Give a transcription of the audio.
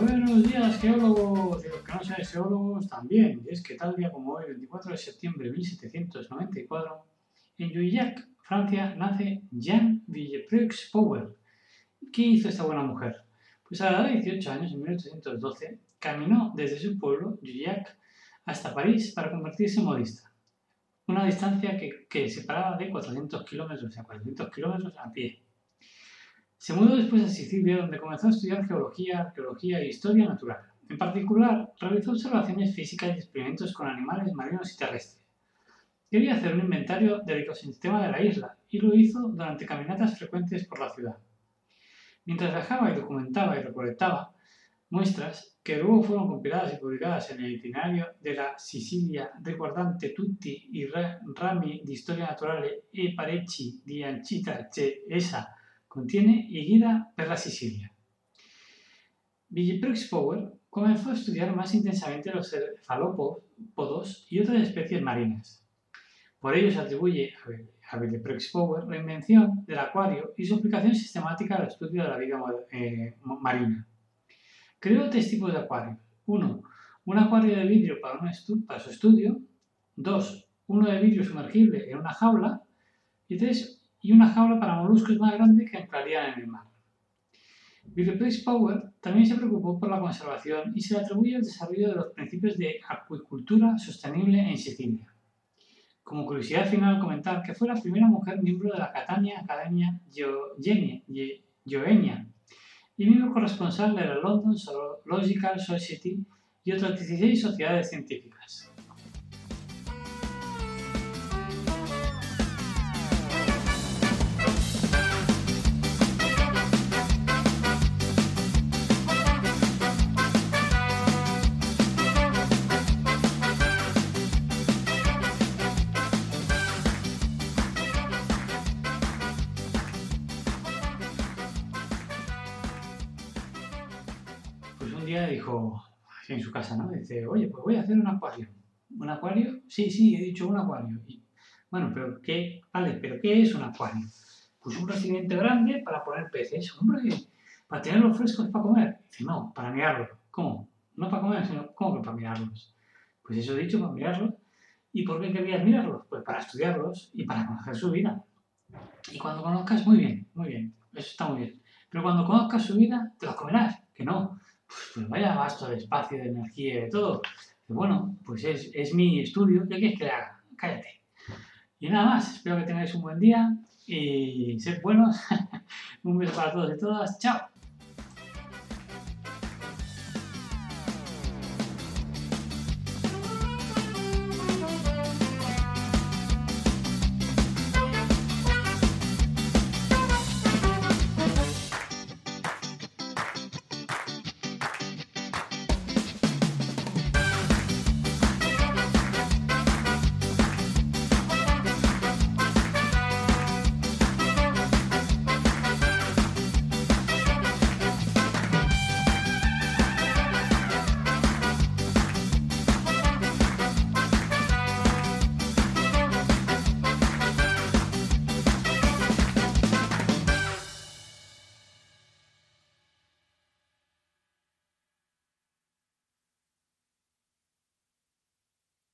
Buenos días, geólogos, y los que no sean geólogos también. Y es que tal día como hoy, 24 de septiembre de 1794, en Juillac, Francia, nace Jean Villepreux Powell. ¿Qué hizo esta buena mujer? Pues a la edad de 18 años, en 1812, caminó desde su pueblo, Juillac, hasta París para convertirse en modista. Una distancia que, que separaba de 400 kilómetros, o sea, 400 kilómetros a pie. Se mudó después a Sicilia, donde comenzó a estudiar geología, arqueología e historia natural. En particular, realizó observaciones físicas y experimentos con animales marinos y terrestres. Quería hacer un inventario del ecosistema de la isla y lo hizo durante caminatas frecuentes por la ciudad. Mientras viajaba y documentaba y recolectaba muestras que luego fueron compiladas y publicadas en el itinerario de la Sicilia riguardante tutti i rami di storia naturale e parecchi di ancita che contiene y guida per la Sicilia. Villepreux Power comenzó a estudiar más intensamente los cefalópodos y otras especies marinas. Por ello se atribuye a Villepreux Power la invención del acuario y su aplicación sistemática al estudio de la vida eh, marina. Creó tres tipos de acuarios. Uno, un acuario de vidrio para, para su estudio. Dos, uno de vidrio sumergible en una jaula. Y tres, y una jaula para moluscos más grande que entrarían en el mar. Place Power también se preocupó por la conservación y se le atribuye el desarrollo de los principios de acuicultura sostenible en Sicilia. Como curiosidad final, comentar que fue la primera mujer miembro de la Catania Academia Joenia y miembro corresponsal de la London Zoological Society y otras 16 sociedades científicas. Dijo, en su casa, ¿no? Dice, oye, pues voy a hacer un acuario. ¿Un acuario? Sí, sí, he dicho un acuario. Bueno, pero ¿qué? Vale, pero ¿qué es un acuario? Pues un recipiente grande para poner peces. Hombre, para tenerlos frescos para comer. Dice, no, para mirarlos. ¿Cómo? No para comer, sino ¿cómo que para mirarlos? Pues eso he dicho, para mirarlos. ¿Y por qué querías mirarlos? Pues para estudiarlos y para conocer su vida. Y cuando conozcas, muy bien, muy bien, eso está muy bien. Pero cuando conozcas su vida, te los comerás, que no vaya gasto de espacio, de energía y de todo. Bueno, pues es, es mi estudio, ¿qué quieres que haga? Cállate. Y nada más, espero que tengáis un buen día y sed buenos. un beso para todos y todas. Chao.